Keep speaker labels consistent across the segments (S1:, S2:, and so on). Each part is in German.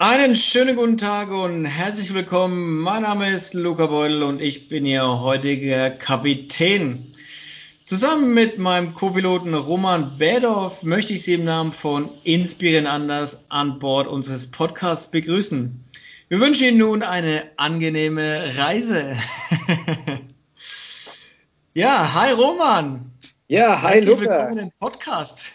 S1: Einen schönen guten Tag und herzlich willkommen. Mein Name ist Luca Beutel und ich bin Ihr heutiger Kapitän. Zusammen mit meinem Co-Piloten Roman Bädorf möchte ich Sie im Namen von Inspirieren Anders an Bord unseres Podcasts begrüßen. Wir wünschen Ihnen nun eine angenehme Reise. ja, hi Roman.
S2: Ja, hi
S1: Herzlich
S2: Luca.
S1: willkommen im Podcast.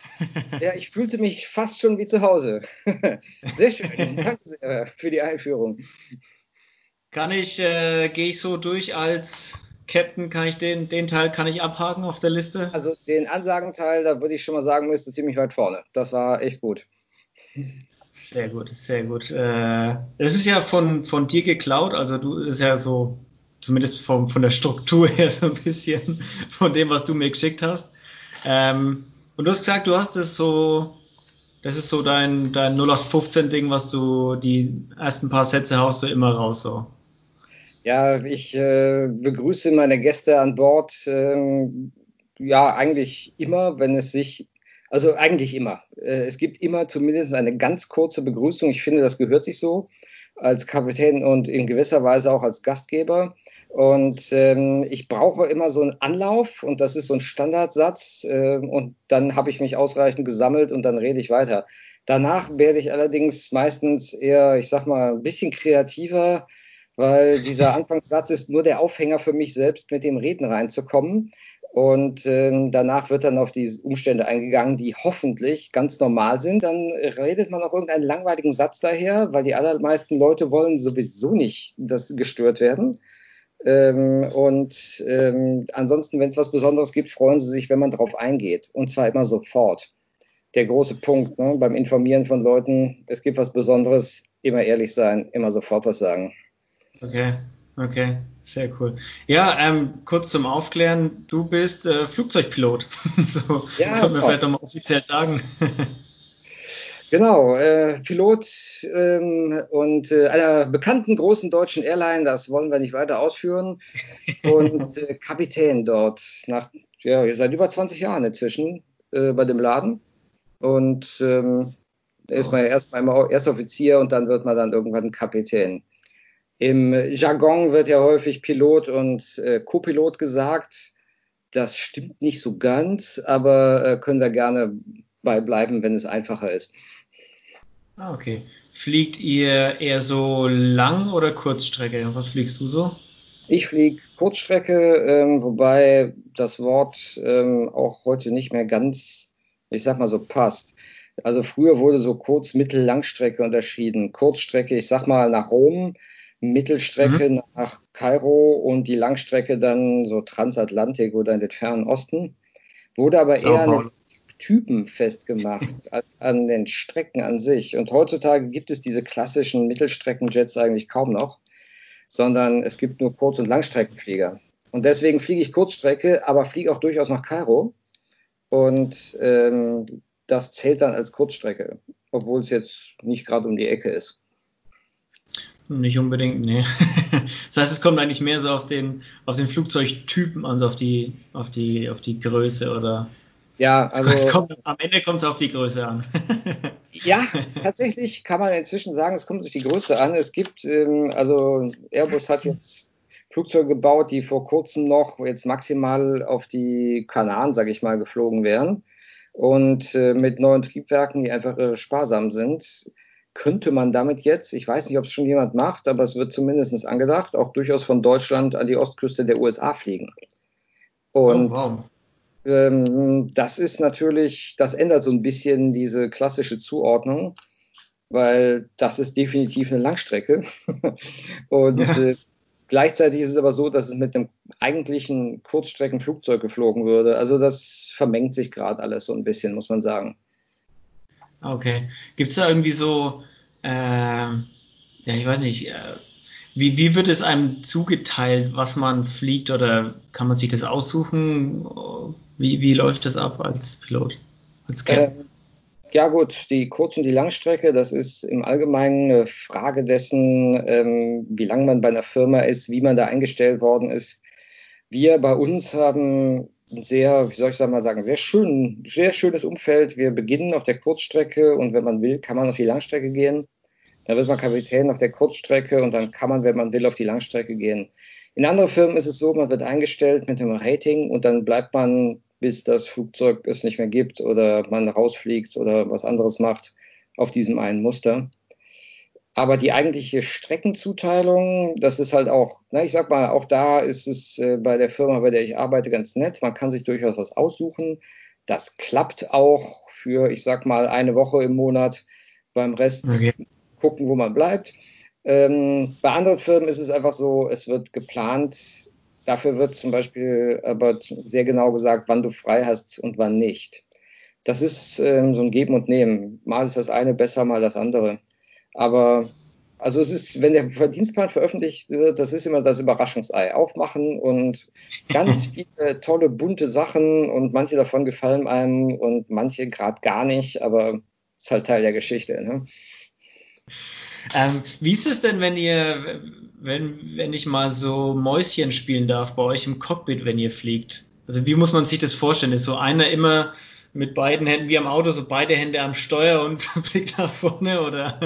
S2: Ja, ich fühlte mich fast schon wie zu Hause. Sehr schön. Danke sehr für die Einführung.
S1: Kann ich, äh, gehe ich so durch als Captain, kann ich den, den Teil kann ich abhaken auf der Liste?
S2: Also den Ansagenteil, da würde ich schon mal sagen, müsste ziemlich weit vorne. Das war echt gut.
S1: Sehr gut, sehr gut. Äh, es ist ja von, von dir geklaut, also du ist ja so, zumindest vom, von der Struktur her so ein bisschen von dem, was du mir geschickt hast. Ähm, und du hast gesagt, du hast es so, das ist so dein, dein 0815-Ding, was du die ersten paar Sätze haust du immer raus so.
S2: Ja, ich äh, begrüße meine Gäste an Bord. ähm, ja, eigentlich immer, wenn es sich, also eigentlich immer. Äh, es gibt immer zumindest eine ganz kurze Begrüßung. Ich finde, das gehört sich so als Kapitän und in gewisser Weise auch als Gastgeber. Und ähm, ich brauche immer so einen Anlauf und das ist so ein Standardsatz äh, und dann habe ich mich ausreichend gesammelt und dann rede ich weiter. Danach werde ich allerdings meistens eher, ich sag mal, ein bisschen kreativer, weil dieser Anfangssatz ist nur der Aufhänger für mich selbst, mit dem Reden reinzukommen. Und ähm, danach wird dann auf die Umstände eingegangen, die hoffentlich ganz normal sind. Dann redet man auch irgendeinen langweiligen Satz daher, weil die allermeisten Leute wollen sowieso nicht, dass gestört werden. Ähm, und ähm, ansonsten, wenn es was Besonderes gibt, freuen sie sich, wenn man darauf eingeht. Und zwar immer sofort. Der große Punkt ne, beim Informieren von Leuten, es gibt was Besonderes, immer ehrlich sein, immer sofort was sagen.
S1: Okay, okay, sehr cool. Ja, ähm, kurz zum Aufklären, du bist äh, Flugzeugpilot. so
S2: Ja,
S1: sollten wir
S2: genau.
S1: vielleicht nochmal offiziell sagen.
S2: Genau, äh, Pilot ähm, und äh, einer bekannten großen deutschen Airline, das wollen wir nicht weiter ausführen, und äh, Kapitän dort nach ja, seit über 20 Jahren inzwischen äh, bei dem Laden. Und ähm, ist man ja erst mal erst Offizier und dann wird man dann irgendwann Kapitän. Im Jargon wird ja häufig Pilot und äh, Co-Pilot gesagt. Das stimmt nicht so ganz, aber äh, können wir gerne beibleiben, wenn es einfacher ist.
S1: Ah, okay. Fliegt ihr eher so Lang- oder Kurzstrecke? Was fliegst du so?
S2: Ich fliege Kurzstrecke, ähm, wobei das Wort ähm, auch heute nicht mehr ganz, ich sag mal so, passt. Also früher wurde so Kurz-, Mittel-, Langstrecke unterschieden. Kurzstrecke, ich sag mal nach Rom, Mittelstrecke
S1: Mhm.
S2: nach Kairo und die Langstrecke dann so Transatlantik oder in den fernen Osten. Wurde aber
S1: Sao
S2: eher
S1: Paulo.
S2: Typen festgemacht als an den Strecken an sich. Und heutzutage gibt es diese klassischen Mittelstreckenjets eigentlich kaum noch, sondern es gibt nur Kurz- und Langstreckenflieger. Und deswegen fliege ich Kurzstrecke, aber fliege auch durchaus nach Kairo. Und ähm, das zählt dann als Kurzstrecke, obwohl es jetzt nicht gerade um die Ecke ist.
S1: Nicht unbedingt, nee. Das heißt, es kommt eigentlich mehr so auf den, auf den Flugzeugtypen an, so auf die, auf die, auf die Größe oder
S2: Ja, also
S1: kommt, am Ende kommt es auf die Größe an.
S2: Ja, tatsächlich kann man inzwischen sagen, es kommt durch die Größe an. Es gibt, ähm, also Airbus hat jetzt Flugzeuge gebaut, die vor kurzem noch jetzt maximal auf die Kanaren, sage ich mal, geflogen wären. Und äh, mit neuen Triebwerken, die einfach irre sparsam sind, könnte man damit jetzt, ich weiß nicht, ob es schon jemand macht, aber es wird zumindest angedacht, auch durchaus von Deutschland an die Ostküste der USA fliegen.
S1: Oh,
S2: Und
S1: wow.
S2: Ähm, das ist natürlich, das ändert so ein bisschen diese klassische Zuordnung, weil das ist definitiv eine Langstrecke. Und
S1: Ja.
S2: äh, gleichzeitig ist es aber so, dass es mit dem eigentlichen Kurzstreckenflugzeug geflogen würde. Also das vermengt sich gerade alles so ein bisschen, muss man sagen.
S1: Okay. Gibt es da irgendwie so, ähm, ja, ich weiß nicht, äh, wie, wie wird es einem zugeteilt, was man fliegt oder kann man sich das aussuchen? Wie, wie läuft das ab als Pilot, als Captain?
S2: Ähm, ja gut, die Kurz- und die Langstrecke, das ist im Allgemeinen eine Frage dessen, ähm, wie lange man bei einer Firma ist, wie man da eingestellt worden ist. Wir bei uns haben sehr, wie soll ich mal sagen, sehr schön, sehr schönes Umfeld. Wir beginnen auf der Kurzstrecke und wenn man will, kann man auf die Langstrecke gehen. Da wird man Kapitän auf der Kurzstrecke und dann kann man, wenn man will, auf die Langstrecke gehen. In anderen Firmen ist es so, man wird eingestellt mit einem Rating und dann bleibt man, bis das Flugzeug es nicht mehr gibt oder man rausfliegt oder was anderes macht, auf diesem einen Muster. Aber die eigentliche Streckenzuteilung, das ist halt auch, na, ich sag mal, auch da ist es äh, bei der Firma, bei der ich arbeite, ganz nett. Man kann sich durchaus was aussuchen. Das klappt auch für, ich sag mal, eine Woche im Monat. Beim Rest okay. gucken, wo man bleibt. Ähm, bei anderen Firmen ist es einfach so, es wird geplant. Dafür wird zum Beispiel aber sehr genau gesagt, wann du frei hast und wann nicht. Das ist ähm, so ein Geben und Nehmen. Mal ist das eine besser, mal das andere. Aber also es ist, wenn der Verdienstplan veröffentlicht wird, das ist immer das Überraschungsei. Aufmachen und ganz viele tolle, bunte Sachen und manche davon gefallen einem und manche gerade gar nicht, aber ist halt Teil der Geschichte. Ne?
S1: Ähm, wie ist es denn, wenn ihr, wenn, wenn ich mal so Mäuschen spielen darf bei euch im Cockpit, wenn ihr fliegt? Also wie muss man sich das vorstellen? Ist so einer immer mit beiden Händen wie am Auto, so beide Hände am Steuer und blickt nach vorne oder?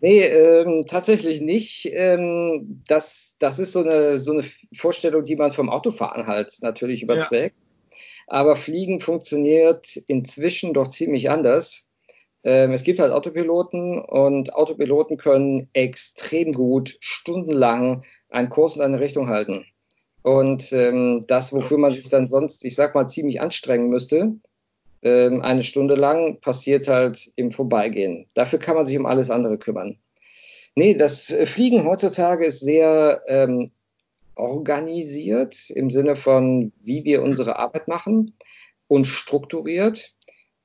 S2: Nee, ähm, tatsächlich nicht. Ähm, das, das ist so eine, so eine Vorstellung, die man vom Autofahren halt natürlich überträgt. Ja. Aber Fliegen funktioniert inzwischen doch ziemlich anders. Ähm, es gibt halt Autopiloten und Autopiloten können extrem gut stundenlang einen Kurs in eine Richtung halten. Und ähm, das, wofür man sich dann sonst, ich sag mal, ziemlich anstrengen müsste, ähm, eine Stunde lang, passiert halt im Vorbeigehen. Dafür kann man sich um alles andere kümmern. Nee, das Fliegen heutzutage ist sehr ähm, organisiert im Sinne von, wie wir unsere Arbeit machen und strukturiert.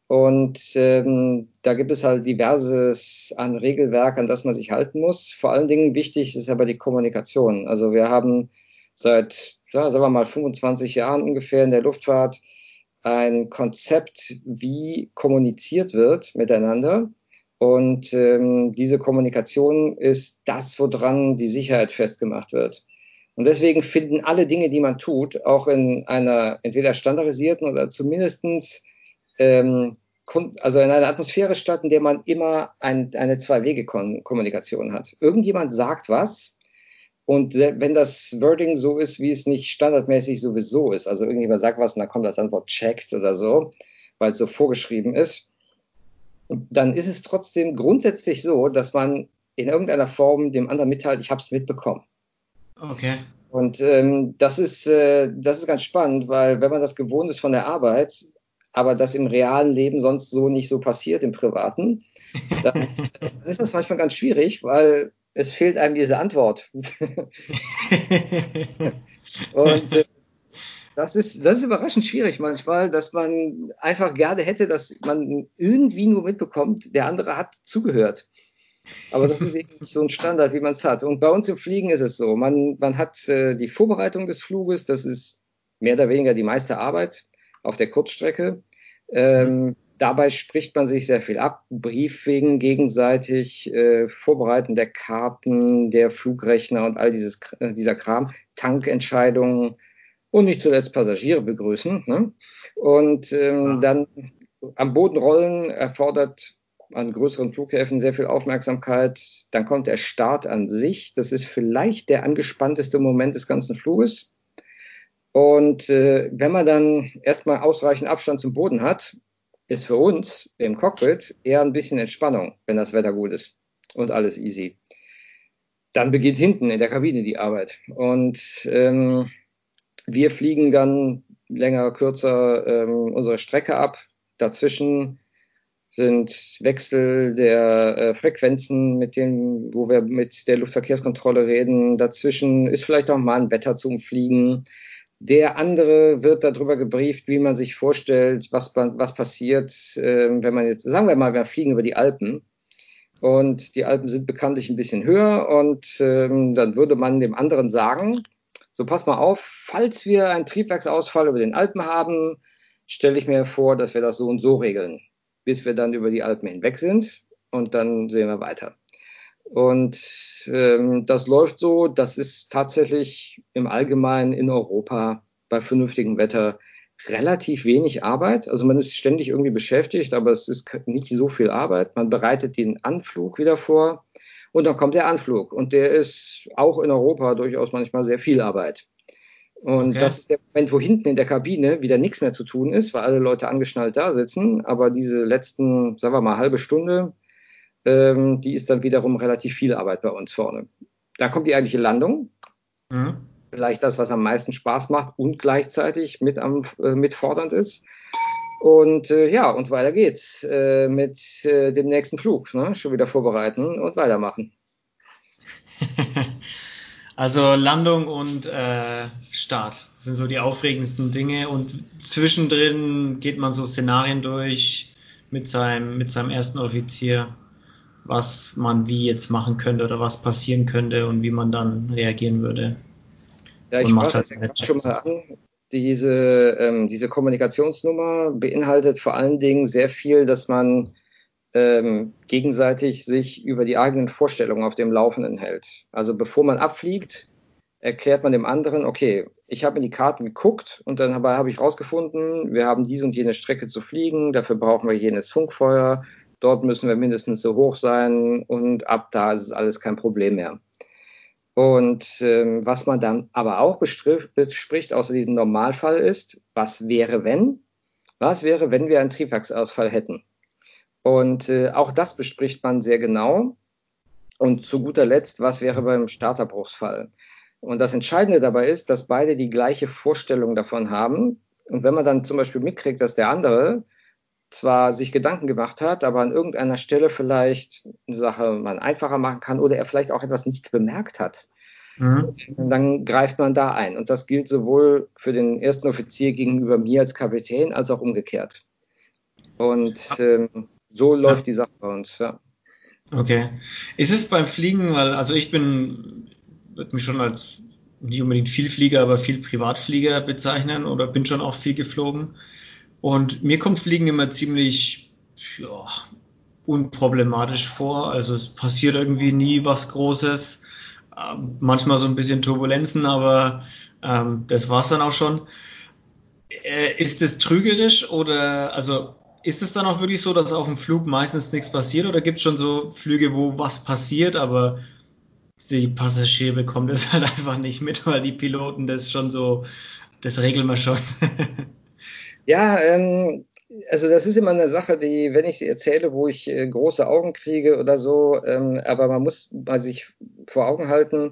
S2: Und ähm, da gibt es halt diverses an Regelwerk, an das man sich halten muss. Vor allen Dingen wichtig ist aber die Kommunikation. Also wir haben seit, ja, sagen wir mal, 25 Jahren ungefähr in der Luftfahrt ein Konzept, wie kommuniziert wird miteinander. Und ähm, diese Kommunikation ist das, woran die Sicherheit festgemacht wird. Und deswegen finden alle Dinge, die man tut, auch in einer entweder standardisierten oder zumindestens ähm, also in einer Atmosphäre statt, in der man immer ein, eine Zwei-Wege-Kommunikation hat. Irgendjemand sagt was und wenn das Wording so ist, wie es nicht standardmäßig sowieso ist, also irgendjemand sagt was und dann kommt das Antwort checked oder so, weil es so vorgeschrieben ist, dann ist es trotzdem grundsätzlich so, dass man in irgendeiner Form dem anderen mitteilt, ich habe es mitbekommen.
S1: Okay.
S2: Und ähm, das, ist, äh, das ist ganz spannend, weil wenn man das gewohnt ist von der Arbeit, aber das im realen Leben sonst so nicht so passiert, im Privaten, dann, dann ist das manchmal ganz schwierig, weil es fehlt einem diese Antwort. Und äh, das ist, das ist überraschend schwierig manchmal, dass man einfach gerne hätte, dass man irgendwie nur mitbekommt, der andere hat zugehört. Aber das ist eben nicht so ein Standard, wie man es hat. Und bei uns im Fliegen ist es so. Man, man hat äh, die Vorbereitung des Fluges, das ist mehr oder weniger die meiste Arbeit auf der Kurzstrecke. Ähm, mhm. Dabei spricht man sich sehr viel ab, Briefing gegenseitig, äh, Vorbereiten der Karten, der Flugrechner und all dieses, äh, dieser Kram, Tankentscheidungen und nicht zuletzt Passagiere begrüßen. Ne? Und ähm, ja. dann am Boden rollen erfordert an größeren Flughäfen sehr viel Aufmerksamkeit. Dann kommt der Start an sich. Das ist vielleicht der angespannteste Moment des ganzen Fluges. Und äh, wenn man dann erstmal ausreichend Abstand zum Boden hat, ist für uns im Cockpit eher ein bisschen Entspannung, wenn das Wetter gut ist und alles easy. Dann beginnt hinten in der Kabine die Arbeit. Und ähm, wir fliegen dann länger, kürzer ähm, unsere Strecke ab. Dazwischen sind Wechsel der äh, Frequenzen, mit denen, wo wir mit der Luftverkehrskontrolle reden. Dazwischen ist vielleicht auch mal ein Wetter zum Fliegen. Der andere wird darüber gebrieft, wie man sich vorstellt, was, was passiert, äh, wenn man jetzt, sagen wir mal, wir fliegen über die Alpen und die Alpen sind bekanntlich ein bisschen höher und ähm, dann würde man dem anderen sagen, so pass mal auf, falls wir einen Triebwerksausfall über den Alpen haben, stelle ich mir vor, dass wir das so und so regeln, bis wir dann über die Alpen hinweg sind und dann sehen wir weiter. Und ähm, das läuft so, das ist tatsächlich im Allgemeinen in Europa bei vernünftigem Wetter relativ wenig Arbeit. Also man ist ständig irgendwie beschäftigt, aber es ist nicht so viel Arbeit. Man bereitet den Anflug wieder vor und dann kommt der Anflug. Und der ist auch in Europa durchaus manchmal sehr viel Arbeit. Und okay. das ist der Moment, wo hinten in der Kabine wieder nichts mehr zu tun ist, weil alle Leute angeschnallt da sitzen. Aber diese letzten, sagen wir mal, halbe Stunde, ähm, die ist dann wiederum relativ viel Arbeit bei uns vorne. Da kommt die eigentliche Landung. Mhm vielleicht das, was am meisten Spaß macht und gleichzeitig mit am äh, mitfordernd ist. Und äh, ja, und weiter geht's äh, mit äh, dem nächsten Flug. Ne? Schon wieder vorbereiten und weitermachen.
S1: also Landung und äh, Start sind so die aufregendsten Dinge. Und zwischendrin geht man so Szenarien durch mit seinem, mit seinem ersten Offizier, was man wie jetzt machen könnte oder was passieren könnte und wie man dann reagieren würde.
S2: Ja, ich sprach das halt schon mal an. Diese, ähm, diese Kommunikationsnummer beinhaltet vor allen Dingen sehr viel, dass man ähm, gegenseitig sich über die eigenen Vorstellungen auf dem Laufenden hält. Also bevor man abfliegt, erklärt man dem anderen, okay, ich habe in die Karten geguckt und dann habe ich rausgefunden, wir haben diese und jene Strecke zu fliegen, dafür brauchen wir jenes Funkfeuer, dort müssen wir mindestens so hoch sein und ab da ist es alles kein Problem mehr. Und ähm, was man dann aber auch bespricht, außer diesem Normalfall ist, was wäre, wenn? Was wäre, wenn wir einen Triebwerksausfall hätten? Und äh, auch das bespricht man sehr genau. Und zu guter Letzt, was wäre beim Starterbruchsfall? Und das Entscheidende dabei ist, dass beide die gleiche Vorstellung davon haben. Und wenn man dann zum Beispiel mitkriegt, dass der andere zwar sich Gedanken gemacht hat, aber an irgendeiner Stelle vielleicht eine Sache man einfacher machen kann oder er vielleicht auch etwas nicht bemerkt hat. Mhm. Dann greift man da ein. Und das gilt sowohl für den ersten Offizier gegenüber mir als Kapitän als auch umgekehrt. Und ähm, so läuft ja. die Sache bei uns, ja.
S1: Okay. Ist es beim Fliegen, weil, also ich bin, würde mich schon als nicht unbedingt Vielflieger, aber viel Privatflieger bezeichnen oder bin schon auch viel geflogen. Und mir kommt Fliegen immer ziemlich ja, unproblematisch vor. Also es passiert irgendwie nie was Großes. Ähm, manchmal so ein bisschen Turbulenzen, aber ähm, das war's dann auch schon. Äh, ist es trügerisch oder also ist es dann auch wirklich so, dass auf dem Flug meistens nichts passiert oder gibt es schon so Flüge, wo was passiert, aber die Passagiere bekommen das halt einfach nicht mit, weil die Piloten das schon so, das regeln wir schon.
S2: Ja, ähm, also das ist immer eine Sache, die, wenn ich sie erzähle, wo ich äh, große Augen kriege oder so, ähm, aber man muss mal sich vor Augen halten,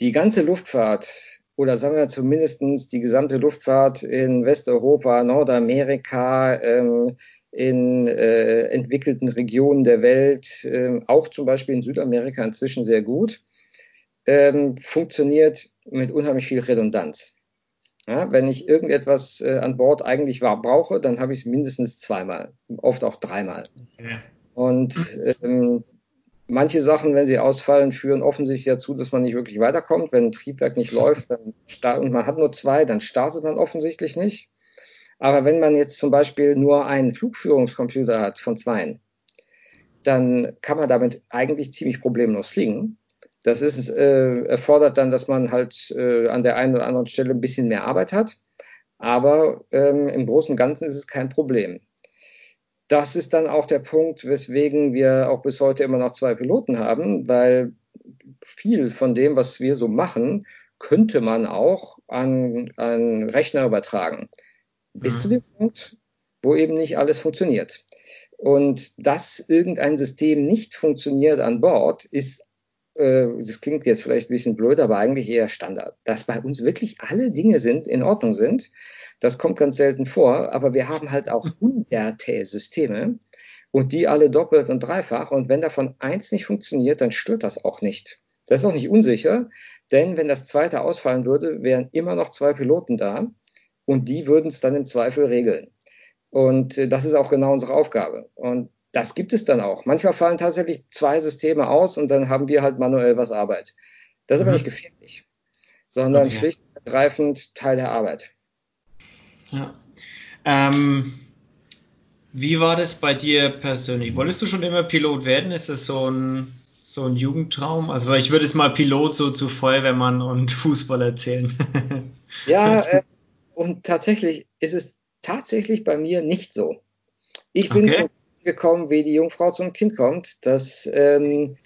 S2: die ganze Luftfahrt oder sagen wir zumindest die gesamte Luftfahrt in Westeuropa, Nordamerika, ähm, in äh, entwickelten Regionen der Welt, äh, auch zum Beispiel in Südamerika inzwischen sehr gut, ähm, funktioniert mit unheimlich viel Redundanz. Ja, wenn ich irgendetwas äh, an Bord eigentlich war, brauche, dann habe ich es mindestens zweimal, oft auch dreimal. Ja. Und ähm, manche Sachen, wenn sie ausfallen, führen offensichtlich dazu, dass man nicht wirklich weiterkommt. Wenn ein Triebwerk nicht läuft dann und man hat nur zwei, dann startet man offensichtlich nicht. Aber wenn man jetzt zum Beispiel nur einen Flugführungscomputer hat von zweien, dann kann man damit eigentlich ziemlich problemlos fliegen. Das ist, äh, erfordert dann, dass man halt äh, an der einen oder anderen Stelle ein bisschen mehr Arbeit hat. Aber ähm, im Großen und Ganzen ist es kein Problem. Das ist dann auch der Punkt, weswegen wir auch bis heute immer noch zwei Piloten haben, weil viel von dem, was wir so machen, könnte man auch an, an Rechner übertragen. Bis mhm. zu dem Punkt, wo eben nicht alles funktioniert. Und dass irgendein System nicht funktioniert an Bord, ist das klingt jetzt vielleicht ein bisschen blöd, aber eigentlich eher Standard. Dass bei uns wirklich alle Dinge sind, in Ordnung sind, das kommt ganz selten vor, aber wir haben halt auch hunderte Systeme und die alle doppelt und dreifach. Und wenn davon eins nicht funktioniert, dann stört das auch nicht. Das ist auch nicht unsicher, denn wenn das zweite ausfallen würde, wären immer noch zwei Piloten da und die würden es dann im Zweifel regeln. Und äh, das ist auch genau unsere Aufgabe. Und das gibt es dann auch. Manchmal fallen tatsächlich zwei Systeme aus und dann haben wir halt manuell was Arbeit. Das ist mhm. aber nicht gefährlich, sondern okay. schlicht und ergreifend Teil der Arbeit.
S1: Ja. Ähm, wie war das bei dir persönlich? Wolltest du schon immer Pilot werden? Ist das so ein, so ein Jugendtraum? Also ich würde jetzt mal Pilot so zu Feuerwehrmann und Fußball erzählen.
S2: Ja, äh, und tatsächlich ist es tatsächlich bei mir nicht so. Ich bin okay. zum gekommen, wie die Jungfrau zum Kind kommt. Das, ähm,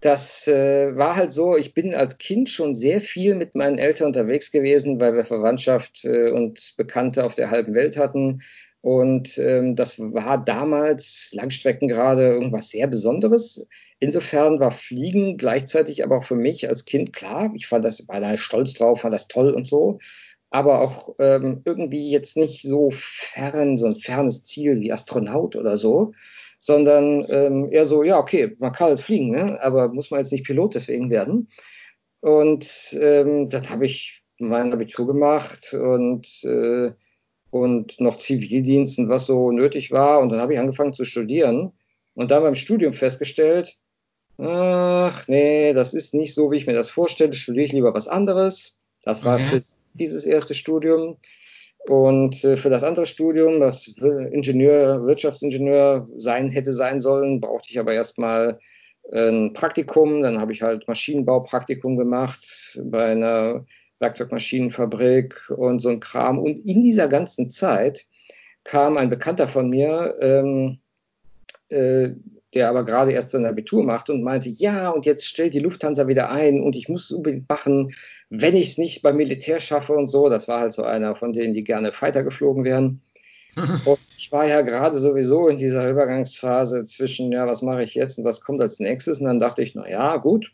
S2: das äh, war halt so, ich bin als Kind schon sehr viel mit meinen Eltern unterwegs gewesen, weil wir Verwandtschaft äh, und Bekannte auf der halben Welt hatten. Und ähm, das war damals Langstrecken gerade irgendwas sehr Besonderes. Insofern war Fliegen gleichzeitig aber auch für mich als Kind klar. Ich fand das, war da stolz drauf, fand das toll und so. Aber auch ähm, irgendwie jetzt nicht so fern, so ein fernes Ziel wie Astronaut oder so, sondern ähm, eher so, ja, okay, man kann halt fliegen, ne? aber muss man jetzt nicht Pilot deswegen werden. Und ähm, dann habe ich mein Abitur gemacht und äh, und noch Zivildienst und was so nötig war. Und dann habe ich angefangen zu studieren und dann beim Studium festgestellt, ach nee, das ist nicht so, wie ich mir das vorstelle, studiere ich lieber was anderes. Das war okay. Dieses erste Studium. Und äh, für das andere Studium, das Ingenieur, Wirtschaftsingenieur sein hätte sein sollen, brauchte ich aber erstmal ein Praktikum. Dann habe ich halt Maschinenbaupraktikum gemacht bei einer Werkzeugmaschinenfabrik und so ein Kram. Und in dieser ganzen Zeit kam ein Bekannter von mir, ähm, äh, der aber gerade erst sein Abitur macht und meinte, ja, und jetzt stellt die Lufthansa wieder ein und ich muss es unbedingt machen, wenn ich es nicht beim Militär schaffe und so. Das war halt so einer von denen, die gerne Fighter geflogen wären. und ich war ja gerade sowieso in dieser Übergangsphase zwischen, ja, was mache ich jetzt und was kommt als nächstes? Und dann dachte ich, na ja, gut,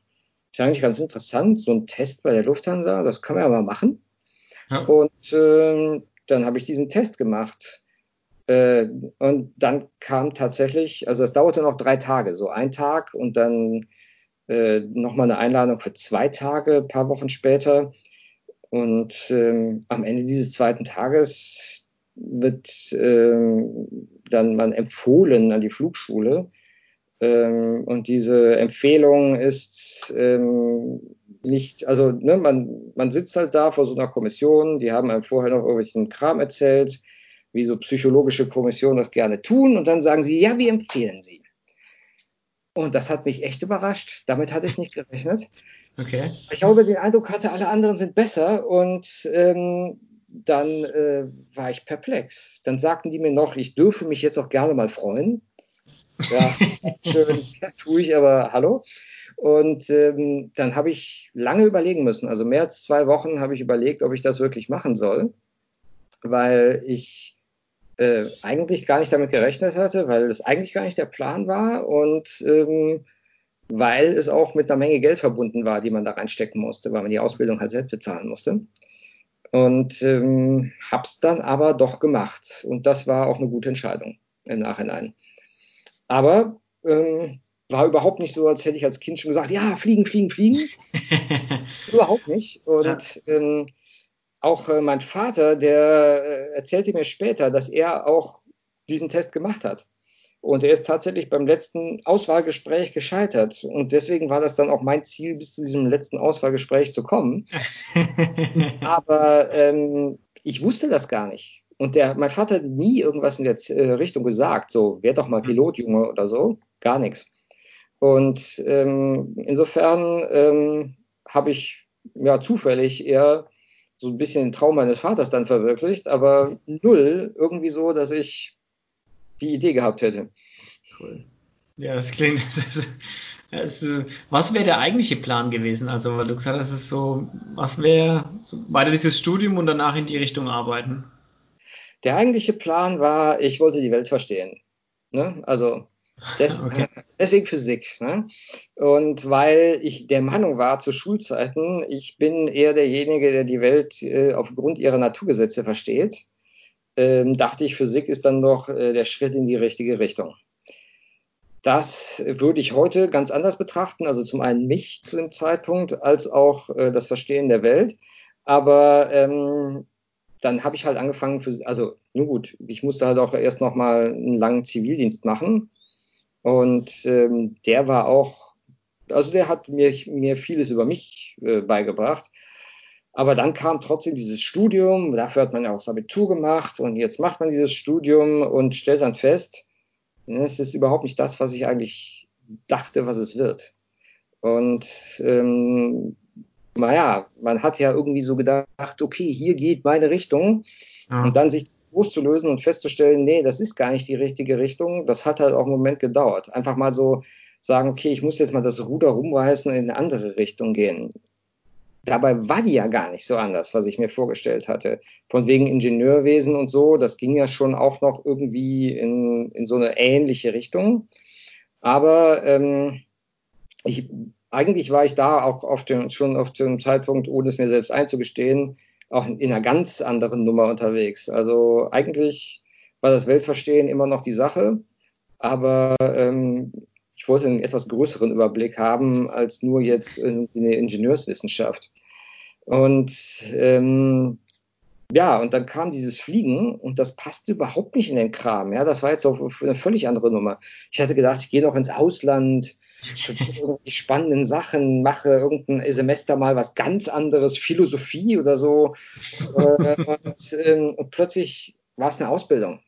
S2: ist eigentlich ganz interessant, so ein Test bei der Lufthansa, das kann man ja mal machen. Ja. Und äh, dann habe ich diesen Test gemacht. Äh, und dann kam tatsächlich, also es dauerte noch drei Tage, so ein Tag und dann äh, nochmal eine Einladung für zwei Tage, ein paar Wochen später. Und ähm, am Ende dieses zweiten Tages wird ähm, dann man empfohlen an die Flugschule, ähm, und diese Empfehlung ist ähm, nicht, also ne, man, man sitzt halt da vor so einer Kommission, die haben einem vorher noch irgendwelchen Kram erzählt, wie so psychologische Kommissionen das gerne tun, und dann sagen sie, ja, wir empfehlen sie. Und das hat mich echt überrascht. Damit hatte ich nicht gerechnet. Okay. Ich habe den Eindruck hatte, alle anderen sind besser und ähm, dann äh, war ich perplex. Dann sagten die mir noch, ich dürfe mich jetzt auch gerne mal freuen. Ja, schön, tue ich, aber hallo. Und ähm, dann habe ich lange überlegen müssen. Also mehr als zwei Wochen habe ich überlegt, ob ich das wirklich machen soll, weil ich äh, eigentlich gar nicht damit gerechnet hatte, weil es eigentlich gar nicht der Plan war und ähm, weil es auch mit einer Menge Geld verbunden war, die man da reinstecken musste, weil man die Ausbildung halt selbst bezahlen musste. Und ähm, hab's dann aber doch gemacht. Und das war auch eine gute Entscheidung im Nachhinein. Aber ähm, war überhaupt nicht so, als hätte ich als Kind schon gesagt, ja, fliegen, fliegen, fliegen. überhaupt nicht. Und ja. ähm, auch äh, mein Vater, der äh, erzählte mir später, dass er auch diesen Test gemacht hat. Und er ist tatsächlich beim letzten Auswahlgespräch gescheitert. Und deswegen war das dann auch mein Ziel, bis zu diesem letzten Auswahlgespräch zu kommen. Aber ähm, ich wusste das gar nicht. Und der, mein Vater hat nie irgendwas in der äh, Richtung gesagt, so, werd doch mal Pilot, Junge, oder so. Gar nichts. Und ähm, insofern ähm, habe ich ja zufällig eher so ein bisschen den Traum meines Vaters dann verwirklicht, aber null irgendwie so, dass ich die Idee gehabt hätte.
S1: Cool. Ja, das klingt. Das, das, was wäre der eigentliche Plan gewesen? Also, weil du gesagt hast, es ist so, was wäre weiter dieses Studium und danach in die Richtung arbeiten?
S2: Der eigentliche Plan war, ich wollte die Welt verstehen. Ne? Also des, okay. deswegen Physik. Ne? Und weil ich der Meinung war zu Schulzeiten, ich bin eher derjenige, der die Welt äh, aufgrund ihrer Naturgesetze versteht, ähm, dachte ich, Physik ist dann doch äh, der Schritt in die richtige Richtung. Das würde ich heute ganz anders betrachten, also zum einen mich zu dem Zeitpunkt, als auch äh, das Verstehen der Welt. Aber ähm, dann habe ich halt angefangen, für, also nun gut, ich musste halt auch erst noch mal einen langen Zivildienst machen und ähm, der war auch, also der hat mir, mir vieles über mich äh, beigebracht. Aber dann kam trotzdem dieses Studium, dafür hat man ja auch das Abitur gemacht und jetzt macht man dieses Studium und stellt dann fest, ne, es ist überhaupt nicht das, was ich eigentlich dachte, was es wird. Und ähm, naja, man hat ja irgendwie so gedacht, okay, hier geht meine Richtung. Ja. Und dann sich loszulösen und festzustellen, nee, das ist gar nicht die richtige Richtung, das hat halt auch einen Moment gedauert. Einfach mal so sagen, okay, ich muss jetzt mal das Ruder rumreißen und in eine andere Richtung gehen. Dabei war die ja gar nicht so anders, was ich mir vorgestellt hatte. Von wegen Ingenieurwesen und so, das ging ja schon auch noch irgendwie in, in so eine ähnliche Richtung. Aber ähm, ich, eigentlich war ich da auch auf dem, schon auf dem Zeitpunkt, ohne es mir selbst einzugestehen, auch in einer ganz anderen Nummer unterwegs. Also eigentlich war das Weltverstehen immer noch die Sache, aber ähm, ich wollte einen etwas größeren Überblick haben als nur jetzt in, in der Ingenieurswissenschaft. Und ähm, ja, und dann kam dieses Fliegen und das passte überhaupt nicht in den Kram. Ja, das war jetzt auch eine völlig andere Nummer. Ich hatte gedacht, ich gehe noch ins Ausland, spannenden Sachen, mache irgendein Semester mal was ganz anderes, Philosophie oder so. Und, ähm, und, plötzlich war es eine Ausbildung.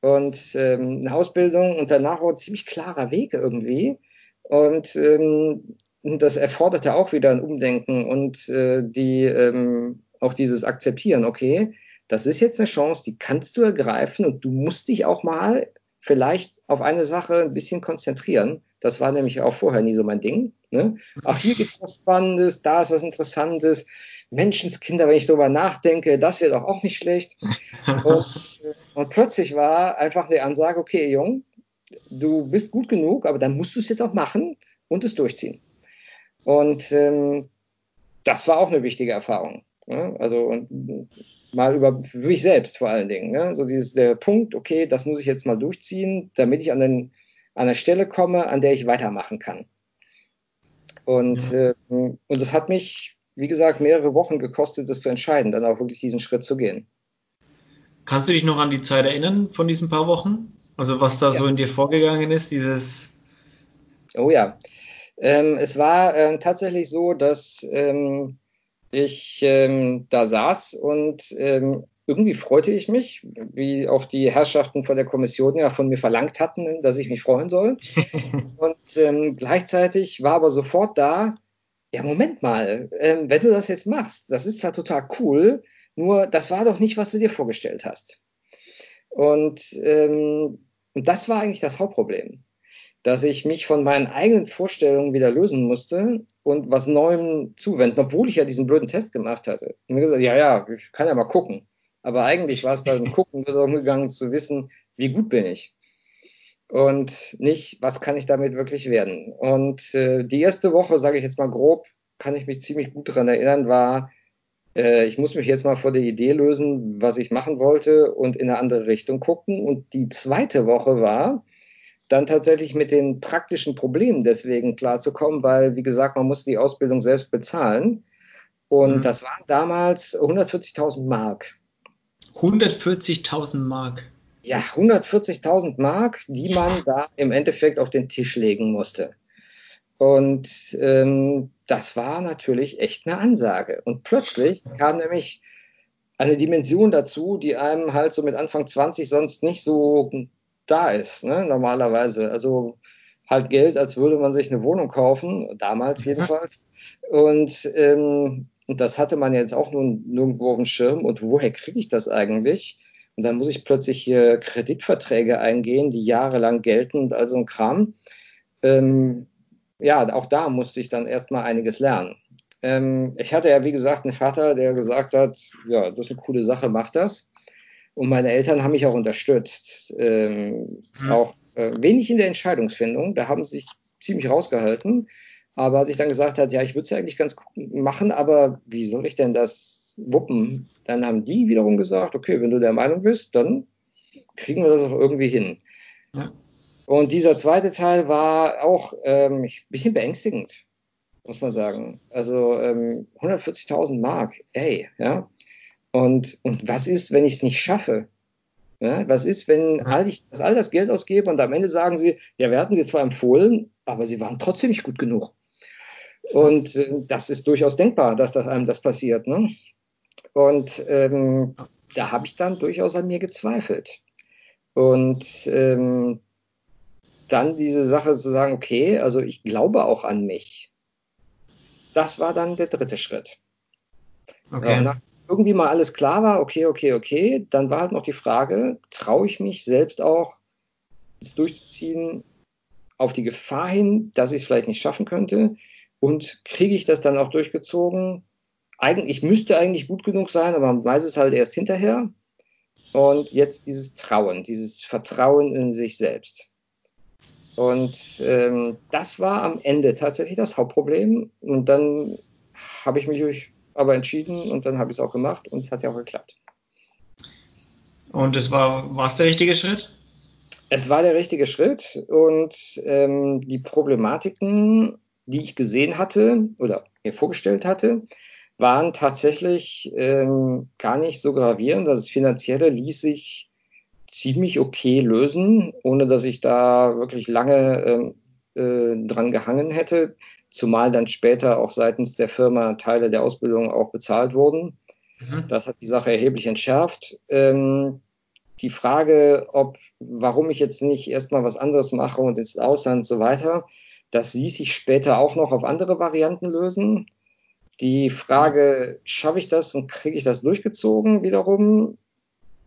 S2: Und ähm, eine Ausbildung und danach auch ein ziemlich klarer Weg irgendwie. Und ähm, das erforderte auch wieder ein Umdenken und äh, die, ähm, auch dieses Akzeptieren, okay, das ist jetzt eine Chance, die kannst du ergreifen und du musst dich auch mal vielleicht auf eine Sache ein bisschen konzentrieren. Das war nämlich auch vorher nie so mein Ding. Ne? Ach, hier gibt es was Spannendes, da ist was Interessantes. Menschenskinder, wenn ich darüber nachdenke, das wird auch, auch nicht schlecht. Und, äh, und plötzlich war einfach die Ansage, okay, Jung, du bist gut genug, aber dann musst du es jetzt auch machen und es durchziehen. Und ähm, das war auch eine wichtige Erfahrung. Ne? Also mal über für mich selbst vor allen Dingen. Ne? So dieses der Punkt, okay, das muss ich jetzt mal durchziehen, damit ich an, den, an eine Stelle komme, an der ich weitermachen kann. Und, äh, und das hat mich, wie gesagt, mehrere Wochen gekostet, das zu entscheiden, dann auch wirklich diesen Schritt zu gehen.
S1: Kannst du dich noch an die Zeit erinnern von diesen paar Wochen? Also was da ja. so in dir vorgegangen ist, dieses.
S2: Oh ja. Ähm, es war äh, tatsächlich so, dass ähm, ich ähm, da saß und ähm, irgendwie freute ich mich, wie auch die Herrschaften von der Kommission ja von mir verlangt hatten, dass ich mich freuen soll. und ähm, gleichzeitig war aber sofort da, ja, Moment mal, ähm, wenn du das jetzt machst, das ist zwar total cool, nur das war doch nicht, was du dir vorgestellt hast. Und, ähm, und das war eigentlich das Hauptproblem dass ich mich von meinen eigenen Vorstellungen wieder lösen musste und was Neuem zuwenden, obwohl ich ja diesen blöden Test gemacht hatte. Und mir gesagt, ja, ja, ich kann ja mal gucken. Aber eigentlich war es beim Gucken darum gegangen zu wissen, wie gut bin ich. Und nicht, was kann ich damit wirklich werden. Und äh, die erste Woche, sage ich jetzt mal grob, kann ich mich ziemlich gut daran erinnern, war, äh, ich muss mich jetzt mal vor der Idee lösen, was ich machen wollte und in eine andere Richtung gucken. Und die zweite Woche war, dann tatsächlich mit den praktischen Problemen deswegen klarzukommen, weil, wie gesagt, man muss die Ausbildung selbst bezahlen. Und mhm. das waren damals 140.000 Mark.
S1: 140.000 Mark.
S2: Ja, 140.000 Mark, die man da im Endeffekt auf den Tisch legen musste. Und ähm, das war natürlich echt eine Ansage. Und plötzlich kam nämlich eine Dimension dazu, die einem halt so mit Anfang 20 sonst nicht so da ist, ne, normalerweise. Also halt Geld, als würde man sich eine Wohnung kaufen, damals jedenfalls. Und, ähm, und das hatte man jetzt auch nun nirgendwo auf dem Schirm. Und woher kriege ich das eigentlich? Und dann muss ich plötzlich hier Kreditverträge eingehen, die jahrelang gelten und all so ein Kram. Ähm, ja, auch da musste ich dann erstmal einiges lernen. Ähm, ich hatte ja, wie gesagt, einen Vater, der gesagt hat, ja, das ist eine coole Sache, mach das. Und meine Eltern haben mich auch unterstützt. Ähm, mhm. Auch äh, wenig in der Entscheidungsfindung. Da haben sie sich ziemlich rausgehalten. Aber als ich dann gesagt hat, ja, ich würde es ja eigentlich ganz machen, aber wie soll ich denn das wuppen? Dann haben die wiederum gesagt, okay, wenn du der Meinung bist, dann kriegen wir das auch irgendwie hin. Ja. Und dieser zweite Teil war auch ähm, ein bisschen beängstigend, muss man sagen. Also ähm, 140.000 Mark, ey, ja. Und, und was ist, wenn ich es nicht schaffe? Ja, was ist, wenn all ich das, all das Geld ausgebe und am Ende sagen sie, ja, wir hatten sie zwar empfohlen, aber sie waren trotzdem nicht gut genug. Und äh, das ist durchaus denkbar, dass das einem das passiert. Ne? Und ähm, da habe ich dann durchaus an mir gezweifelt. Und ähm, dann diese Sache zu sagen, okay, also ich glaube auch an mich. das war dann der dritte Schritt.
S1: Okay.
S2: Nach irgendwie mal alles klar war, okay, okay, okay, dann war halt noch die Frage, traue ich mich selbst auch, es durchzuziehen, auf die Gefahr hin, dass ich es vielleicht nicht schaffen könnte und kriege ich das dann auch durchgezogen? Eigentlich müsste eigentlich gut genug sein, aber man weiß es halt erst hinterher. Und jetzt dieses Trauen, dieses Vertrauen in sich selbst. Und ähm, das war am Ende tatsächlich das Hauptproblem. Und dann habe ich mich aber entschieden und dann habe ich es auch gemacht und es hat ja auch geklappt.
S1: Und es war, war es der richtige Schritt?
S2: Es war der richtige Schritt und ähm, die Problematiken, die ich gesehen hatte oder mir vorgestellt hatte, waren tatsächlich ähm, gar nicht so gravierend. Das Finanzielle ließ sich ziemlich okay lösen, ohne dass ich da wirklich lange ähm, äh, dran gehangen hätte, zumal dann später auch seitens der Firma Teile der Ausbildung auch bezahlt wurden. Mhm. Das hat die Sache erheblich entschärft. Ähm, die Frage, ob, warum ich jetzt nicht erstmal was anderes mache und ins Ausland und so weiter, das ließ sich später auch noch auf andere Varianten lösen. Die Frage, schaffe ich das und kriege ich das durchgezogen wiederum?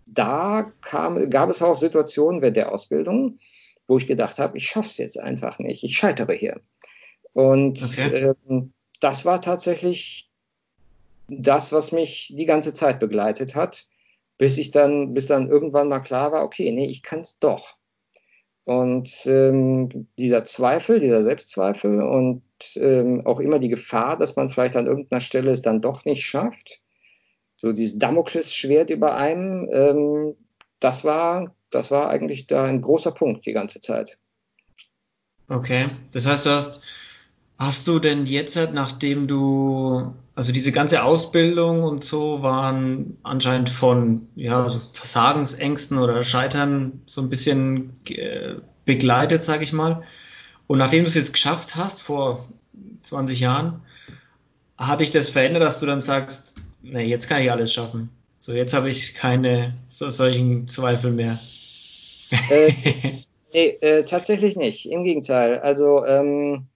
S2: Da kam, gab es auch Situationen während der Ausbildung, wo ich gedacht habe, ich schaffe es jetzt einfach nicht, ich scheitere hier. Und okay. ähm, das war tatsächlich das, was mich die ganze Zeit begleitet hat, bis ich dann, bis dann irgendwann mal klar war, okay, nee, ich kann es doch. Und ähm, dieser Zweifel, dieser Selbstzweifel und ähm, auch immer die Gefahr, dass man vielleicht an irgendeiner Stelle es dann doch nicht schafft, so dieses Damoklesschwert über einem, ähm, das war, das war eigentlich da ein großer Punkt die ganze Zeit.
S1: Okay, das heißt, du hast Hast du denn jetzt, nachdem du, also diese ganze Ausbildung und so waren anscheinend von ja, Versagensängsten oder Scheitern so ein bisschen äh, begleitet, sage ich mal. Und nachdem du es jetzt geschafft hast, vor 20 Jahren, hat dich das verändert, dass du dann sagst, nee, jetzt kann ich alles schaffen. So, jetzt habe ich keine so, solchen Zweifel mehr.
S2: Äh, nee, äh, tatsächlich nicht. Im Gegenteil. Also, ähm,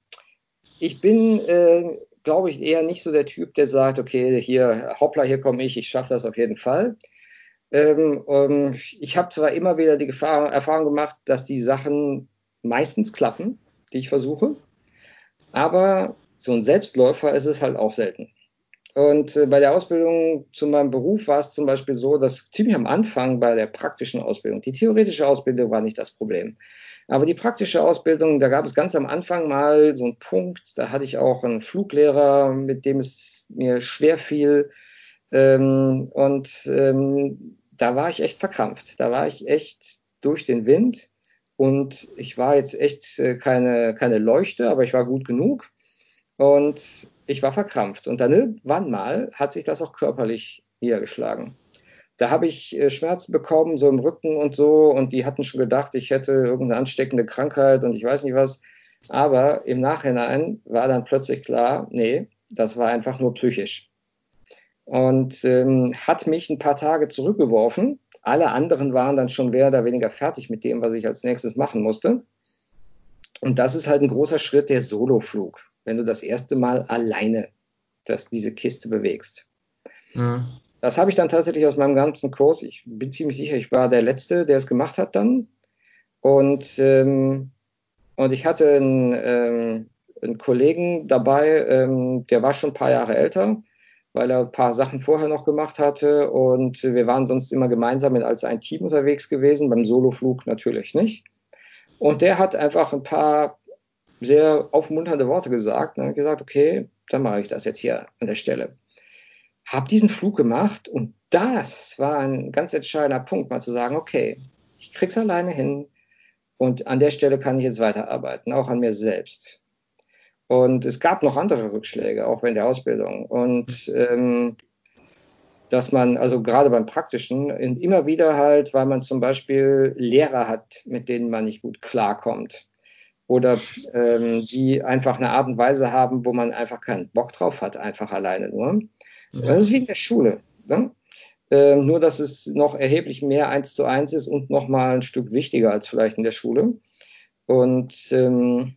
S2: ich bin, äh, glaube ich, eher nicht so der Typ, der sagt, okay, hier, hoppla, hier komme ich, ich schaffe das auf jeden Fall. Ähm, um, ich habe zwar immer wieder die Gefahr, Erfahrung gemacht, dass die Sachen meistens klappen, die ich versuche, aber so ein Selbstläufer ist es halt auch selten. Und äh, bei der Ausbildung zu meinem Beruf war es zum Beispiel so, dass ziemlich am Anfang bei der praktischen Ausbildung, die theoretische Ausbildung war nicht das Problem. Aber die praktische Ausbildung, da gab es ganz am Anfang mal so einen Punkt, da hatte ich auch einen Fluglehrer, mit dem es mir schwer fiel. Ähm, und ähm, da war ich echt verkrampft. Da war ich echt durch den Wind. Und ich war jetzt echt äh, keine, keine Leuchte, aber ich war gut genug. Und ich war verkrampft. Und dann irgendwann mal hat sich das auch körperlich niedergeschlagen. Da habe ich äh, Schmerzen bekommen, so im Rücken und so, und die hatten schon gedacht, ich hätte irgendeine ansteckende Krankheit und ich weiß nicht was. Aber im Nachhinein war dann plötzlich klar, nee, das war einfach nur psychisch. Und ähm, hat mich ein paar Tage zurückgeworfen. Alle anderen waren dann schon mehr oder weniger fertig mit dem, was ich als nächstes machen musste. Und das ist halt ein großer Schritt, der Soloflug, wenn du das erste Mal alleine das, diese Kiste bewegst. Mhm. Das habe ich dann tatsächlich aus meinem ganzen Kurs, ich bin ziemlich sicher, ich war der Letzte, der es gemacht hat dann. Und, ähm, und ich hatte einen, ähm, einen Kollegen dabei, ähm, der war schon ein paar Jahre älter, weil er ein paar Sachen vorher noch gemacht hatte. Und wir waren sonst immer gemeinsam als ein Team unterwegs gewesen, beim Soloflug natürlich nicht. Und der hat einfach ein paar sehr aufmunternde Worte gesagt und hat gesagt, okay, dann mache ich das jetzt hier an der Stelle habe diesen Flug gemacht und das war ein ganz entscheidender Punkt, mal zu sagen, okay, ich krieg's alleine hin und an der Stelle kann ich jetzt weiterarbeiten, auch an mir selbst. Und es gab noch andere Rückschläge, auch während der Ausbildung. Und ähm, dass man, also gerade beim Praktischen, immer wieder halt, weil man zum Beispiel Lehrer hat, mit denen man nicht gut klarkommt. Oder ähm, die einfach eine Art und Weise haben, wo man einfach keinen Bock drauf hat, einfach alleine nur. Das ist wie in der Schule. Ne? Äh, nur, dass es noch erheblich mehr eins zu eins ist und noch mal ein Stück wichtiger als vielleicht in der Schule. Und, ähm,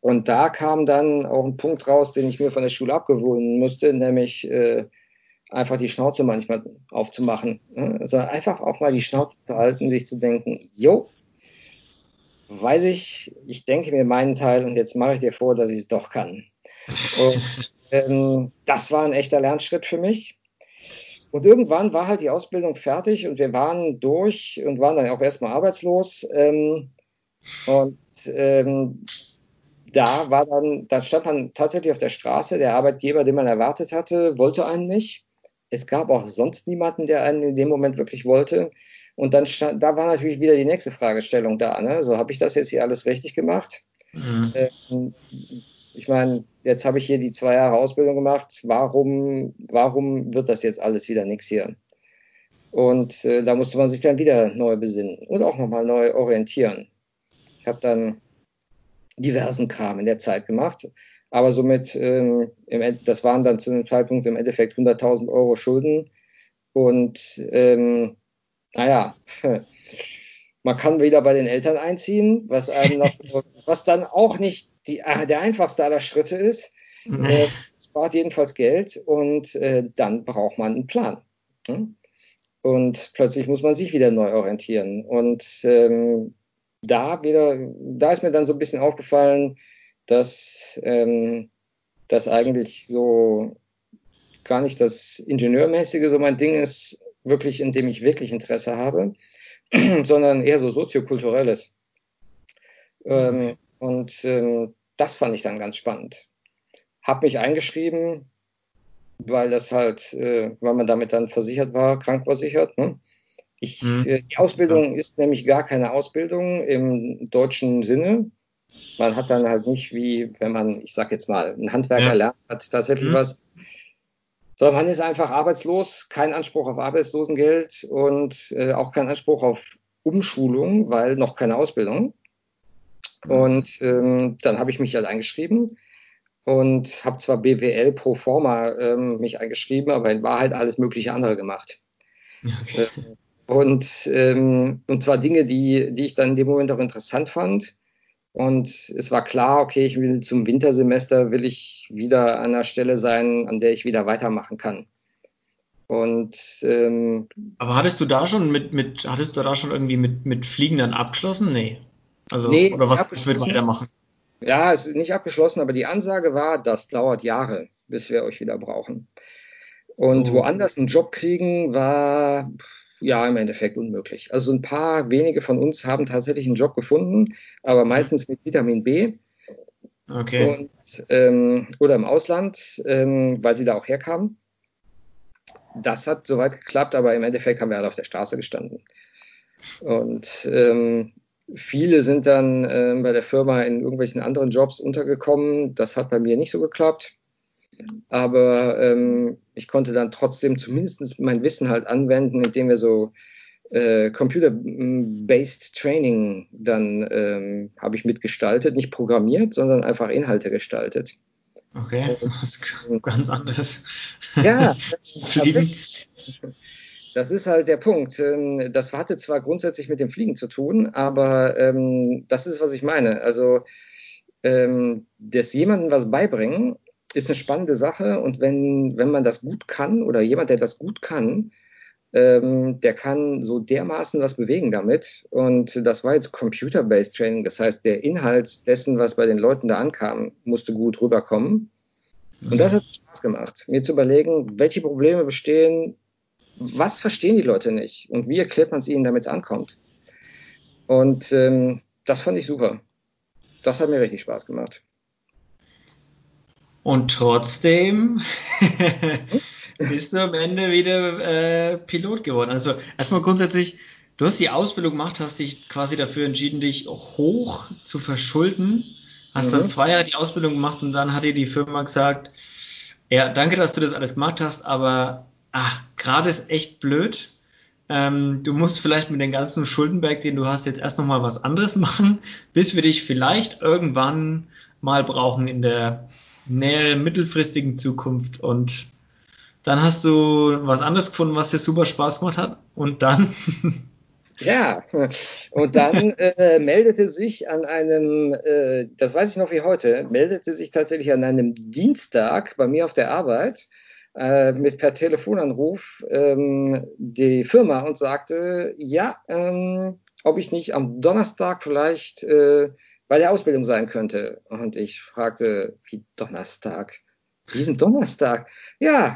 S2: Und da kam dann auch ein Punkt raus, den ich mir von der Schule abgewöhnen musste, nämlich äh, einfach die Schnauze manchmal aufzumachen. Ne? Also einfach auch mal die Schnauze zu halten, sich zu denken, jo, weiß ich, ich denke mir meinen Teil und jetzt mache ich dir vor, dass ich es doch kann. Und ähm, das war ein echter Lernschritt für mich. Und irgendwann war halt die Ausbildung fertig und wir waren durch und waren dann auch erstmal arbeitslos. Ähm, und ähm, da war dann, da stand man tatsächlich auf der Straße. Der Arbeitgeber, den man erwartet hatte, wollte einen nicht. Es gab auch sonst niemanden, der einen in dem Moment wirklich wollte. Und dann stand, da war natürlich wieder die nächste Fragestellung da. Ne? So habe ich das jetzt hier alles richtig gemacht? Mhm. Ähm, ich meine, jetzt habe ich hier die zwei Jahre Ausbildung gemacht. Warum, warum wird das jetzt alles wieder nichts hier? Und äh, da musste man sich dann wieder neu besinnen und auch nochmal neu orientieren. Ich habe dann diversen Kram in der Zeit gemacht. Aber somit, ähm, im, das waren dann zu dem Zeitpunkt im Endeffekt 100.000 Euro Schulden. Und ähm, naja, man kann wieder bei den Eltern einziehen, was einem noch, was dann auch nicht die, äh, der einfachste aller Schritte ist. Äh, spart jedenfalls Geld und äh, dann braucht man einen Plan. Hm? Und plötzlich muss man sich wieder neu orientieren. Und ähm, da wieder, da ist mir dann so ein bisschen aufgefallen, dass ähm, das eigentlich so gar nicht das Ingenieurmäßige so mein Ding ist, wirklich, in dem ich wirklich Interesse habe, sondern eher so soziokulturelles. Ähm, und ähm, das fand ich dann ganz spannend. Hab mich eingeschrieben, weil das halt, äh, weil man damit dann versichert war, krankversichert. Ne? Ich, mhm. äh, die Ausbildung ist nämlich gar keine Ausbildung im deutschen Sinne. Man hat dann halt nicht wie, wenn man, ich sag jetzt mal, ein Handwerker ja. lernt, hat tatsächlich mhm. was. Sondern man ist einfach arbeitslos, kein Anspruch auf Arbeitslosengeld und äh, auch kein Anspruch auf Umschulung, weil noch keine Ausbildung. Mhm. Und ähm, dann habe ich mich halt eingeschrieben und habe zwar BWL pro forma ähm, mich eingeschrieben, aber in Wahrheit alles mögliche andere gemacht. Okay. Äh, und, ähm, und zwar Dinge, die, die ich dann in dem Moment auch interessant fand. Und es war klar, okay, ich will zum Wintersemester will ich wieder an einer Stelle sein, an der ich wieder weitermachen kann. Und ähm,
S1: aber hattest du da schon mit, mit hattest du da schon irgendwie mit, mit Fliegen dann abgeschlossen? Nee. Also, nee, oder was willst du weitermachen?
S2: Ja, es ist nicht abgeschlossen, aber die Ansage war, das dauert Jahre, bis wir euch wieder brauchen. Und oh. woanders einen Job kriegen war ja, im Endeffekt unmöglich. Also ein paar wenige von uns haben tatsächlich einen Job gefunden, aber meistens mit Vitamin B. Okay. Und, ähm, oder im Ausland, ähm, weil sie da auch herkamen. Das hat soweit geklappt, aber im Endeffekt haben wir alle auf der Straße gestanden. Und ähm, viele sind dann äh, bei der Firma in irgendwelchen anderen Jobs untergekommen. Das hat bei mir nicht so geklappt. Aber ähm, ich konnte dann trotzdem zumindest mein Wissen halt anwenden, indem wir so äh, Computer-based Training dann ähm, habe ich mitgestaltet, nicht programmiert, sondern einfach Inhalte gestaltet.
S1: Okay, das ist ganz anders.
S2: Ja, Fliegen. Das ist halt der Punkt. Ähm, das hatte zwar grundsätzlich mit dem Fliegen zu tun, aber ähm, das ist, was ich meine. Also, ähm, das jemandem was beibringen ist eine spannende Sache und wenn, wenn man das gut kann oder jemand, der das gut kann, ähm, der kann so dermaßen was bewegen damit. Und das war jetzt Computer-Based Training. Das heißt, der Inhalt dessen, was bei den Leuten da ankam, musste gut rüberkommen. Und das hat Spaß gemacht, mir zu überlegen, welche Probleme bestehen, was verstehen die Leute nicht und wie erklärt man es ihnen, damit es ankommt. Und ähm, das fand ich super. Das hat mir richtig Spaß gemacht.
S1: Und trotzdem bist du am Ende wieder äh, Pilot geworden. Also erstmal grundsätzlich, du hast die Ausbildung gemacht, hast dich quasi dafür entschieden, dich hoch zu verschulden, hast mhm. dann zwei Jahre die Ausbildung gemacht und dann hat dir die Firma gesagt, ja, danke, dass du das alles gemacht hast, aber ah, gerade ist echt blöd. Ähm, du musst vielleicht mit dem ganzen Schuldenberg, den du hast, jetzt erst nochmal was anderes machen, bis wir dich vielleicht irgendwann mal brauchen in der näheren, mittelfristigen Zukunft. Und dann hast du was anderes gefunden, was dir super Spaß gemacht hat. Und dann?
S2: Ja, und dann äh, meldete sich an einem, äh, das weiß ich noch wie heute, meldete sich tatsächlich an einem Dienstag bei mir auf der Arbeit äh, mit per Telefonanruf ähm, die Firma und sagte, ja, ähm, ob ich nicht am Donnerstag vielleicht äh, bei der Ausbildung sein könnte. Und ich fragte, wie Donnerstag? Diesen Donnerstag? Ja,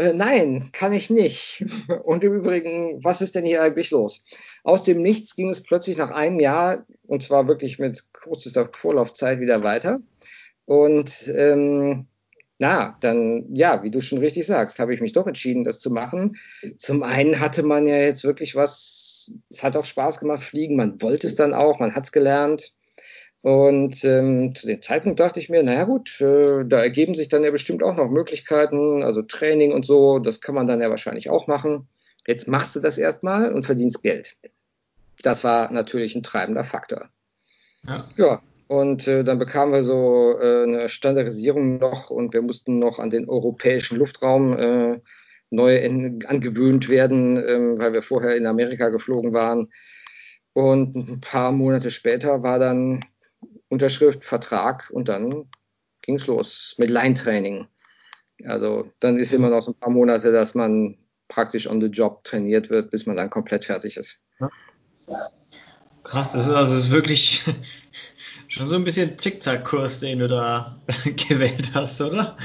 S2: äh, nein, kann ich nicht. Und im Übrigen, was ist denn hier eigentlich los? Aus dem Nichts ging es plötzlich nach einem Jahr, und zwar wirklich mit kürzester Vorlaufzeit, wieder weiter. Und ähm, na, dann, ja, wie du schon richtig sagst, habe ich mich doch entschieden, das zu machen. Zum einen hatte man ja jetzt wirklich was, es hat auch Spaß gemacht, fliegen, man wollte es dann auch, man hat es gelernt. Und ähm, zu dem Zeitpunkt dachte ich mir, naja gut, äh, da ergeben sich dann ja bestimmt auch noch Möglichkeiten, also Training und so, das kann man dann ja wahrscheinlich auch machen. Jetzt machst du das erstmal und verdienst Geld. Das war natürlich ein treibender Faktor. Ja, ja und äh, dann bekamen wir so äh, eine Standardisierung noch und wir mussten noch an den europäischen Luftraum äh, neu angewöhnt werden, äh, weil wir vorher in Amerika geflogen waren. Und ein paar Monate später war dann Unterschrift, Vertrag und dann ging es los mit Line-Training. Also dann ist immer noch so ein paar Monate, dass man praktisch on the job trainiert wird, bis man dann komplett fertig ist.
S1: Krass, das ist also das ist wirklich schon so ein bisschen Zickzack-Kurs, den du da gewählt hast, oder?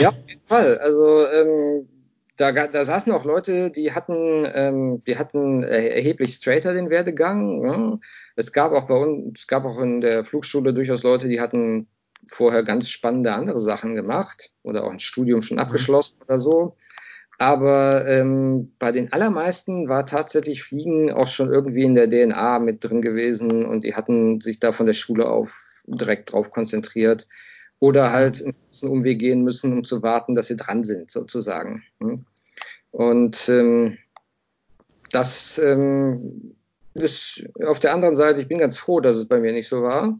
S2: ja, auf jeden Fall. Also ähm, da, da saßen auch Leute, die hatten, ähm, die hatten erheblich straighter den Werdegang. Ne? Es gab auch bei uns, es gab auch in der Flugschule durchaus Leute, die hatten vorher ganz spannende andere Sachen gemacht oder auch ein Studium schon mhm. abgeschlossen mhm. oder so. Aber ähm, bei den allermeisten war tatsächlich Fliegen auch schon irgendwie in der DNA mit drin gewesen und die hatten sich da von der Schule auf direkt drauf konzentriert oder halt einen Umweg gehen müssen, um zu warten, dass sie dran sind, sozusagen. Hm? Und ähm, das ähm, ist auf der anderen Seite, ich bin ganz froh, dass es bei mir nicht so war,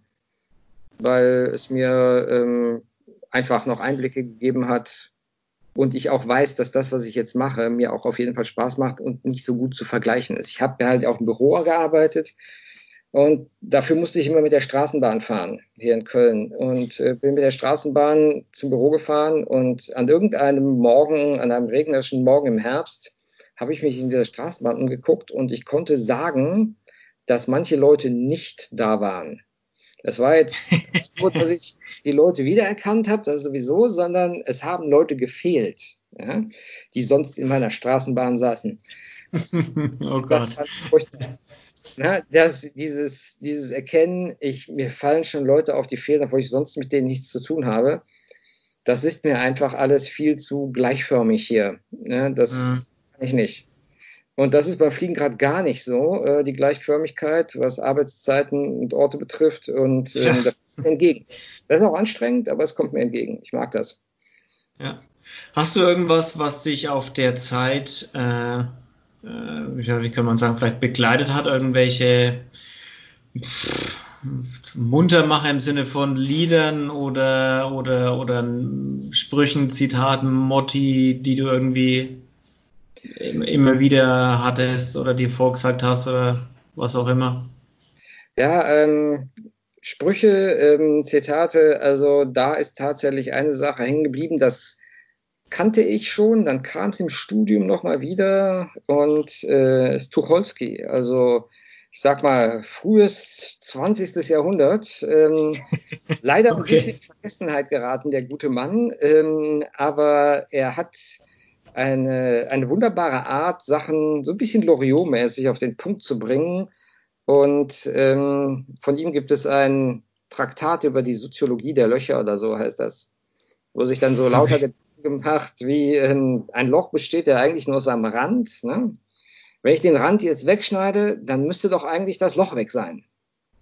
S2: weil es mir ähm, einfach noch Einblicke gegeben hat und ich auch weiß, dass das, was ich jetzt mache, mir auch auf jeden Fall Spaß macht und nicht so gut zu vergleichen ist. Ich habe halt auch im Büro gearbeitet und dafür musste ich immer mit der Straßenbahn fahren, hier in Köln. Und äh, bin mit der Straßenbahn zum Büro gefahren und an irgendeinem Morgen, an einem regnerischen Morgen im Herbst, habe ich mich in dieser Straßenbahn umgeguckt und ich konnte sagen, dass manche Leute nicht da waren. Das war jetzt nicht so, dass ich die Leute wiedererkannt habe, das sowieso, sondern es haben Leute gefehlt, ja, die sonst in meiner Straßenbahn saßen. oh Gott. Na, das, dieses, dieses Erkennen, ich, mir fallen schon Leute auf die Fehler, wo ich sonst mit denen nichts zu tun habe. Das ist mir einfach alles viel zu gleichförmig hier. Ja, das mhm. kann ich nicht. Und das ist beim Fliegen gerade gar nicht so, äh, die Gleichförmigkeit, was Arbeitszeiten und Orte betrifft. Und ähm, das ist mir entgegen. Das ist auch anstrengend, aber es kommt mir entgegen. Ich mag das.
S1: Ja. Hast du irgendwas, was dich auf der Zeit äh, äh, ja, wie kann man sagen, vielleicht begleitet hat, irgendwelche Muntermacher im Sinne von Liedern oder, oder, oder Sprüchen, Zitaten, Motti, die du irgendwie immer wieder hattest oder dir vorgesagt hast oder was auch immer?
S2: Ja, ähm, Sprüche, ähm, Zitate, also da ist tatsächlich eine Sache hängen geblieben, dass kannte ich schon, dann kam es im Studium nochmal wieder und äh, ist Tucholsky, also ich sag mal, frühes 20. Jahrhundert. Ähm, leider okay. ein bisschen in Vergessenheit geraten, der gute Mann, ähm, aber er hat eine, eine wunderbare Art, Sachen so ein bisschen Loriot-mäßig auf den Punkt zu bringen. Und ähm, von ihm gibt es ein Traktat über die Soziologie der Löcher oder so heißt das, wo sich dann so lauter gemacht, wie ähm, ein Loch besteht ja eigentlich nur aus einem Rand. Ne? Wenn ich den Rand jetzt wegschneide, dann müsste doch eigentlich das Loch weg sein.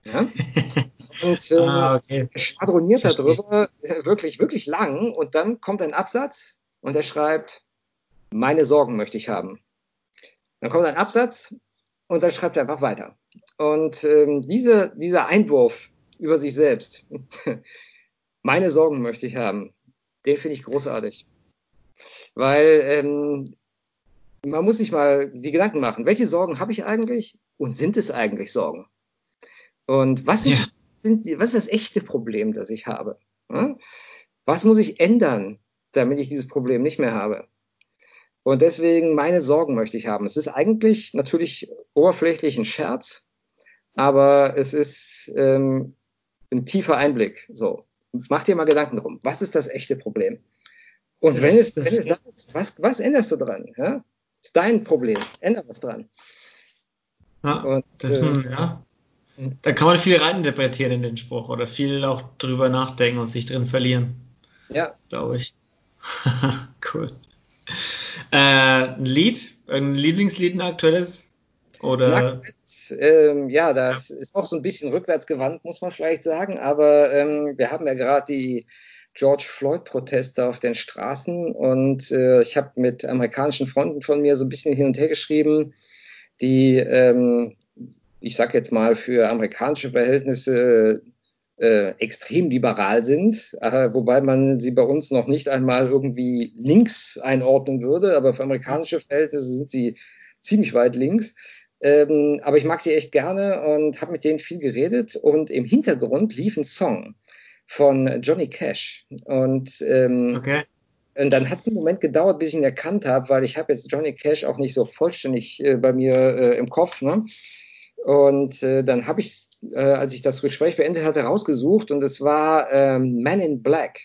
S2: Ja? Und ähm, ah, okay. schwadroniert darüber äh, wirklich, wirklich lang und dann kommt ein Absatz und er schreibt, meine Sorgen möchte ich haben. Dann kommt ein Absatz und dann schreibt er einfach weiter. Und ähm, diese, dieser Einwurf über sich selbst, meine Sorgen möchte ich haben, den finde ich großartig weil ähm, man muss sich mal die Gedanken machen, welche Sorgen habe ich eigentlich und sind es eigentlich Sorgen? Und was, ja. sind, was ist das echte Problem, das ich habe? Was muss ich ändern, damit ich dieses Problem nicht mehr habe? Und deswegen meine Sorgen möchte ich haben. Es ist eigentlich natürlich oberflächlich ein Scherz, aber es ist ähm, ein tiefer Einblick. So, mach dir mal Gedanken drum. Was ist das echte Problem? Und das, wenn es, wenn es da ist, was, was änderst du dran? Ja? Ist dein Problem. Änder was dran.
S1: Ja, Und, das, äh, ja. Da kann man viel reininterpretieren in den Spruch oder viel auch drüber nachdenken und sich drin verlieren.
S2: Ja.
S1: Glaube ich. cool. Äh, ein Lied, ein Lieblingslied, ein aktuelles? Oder?
S2: Ähm, ja, das ja. ist auch so ein bisschen rückwärtsgewandt, muss man vielleicht sagen. Aber ähm, wir haben ja gerade die George Floyd-Proteste auf den Straßen und äh, ich habe mit amerikanischen Fronten von mir so ein bisschen hin und her geschrieben, die, ähm, ich sage jetzt mal, für amerikanische Verhältnisse äh, extrem liberal sind, äh, wobei man sie bei uns noch nicht einmal irgendwie links einordnen würde, aber für amerikanische Verhältnisse sind sie ziemlich weit links. Ähm, aber ich mag sie echt gerne und habe mit denen viel geredet und im Hintergrund lief ein Song von Johnny Cash und ähm, okay. Und dann hat es einen Moment gedauert, bis ich ihn erkannt habe, weil ich habe jetzt Johnny Cash auch nicht so vollständig äh, bei mir äh, im Kopf. Ne? Und äh, dann habe ich, äh, als ich das Gespräch beendet hatte, rausgesucht und es war ähm, Man in Black.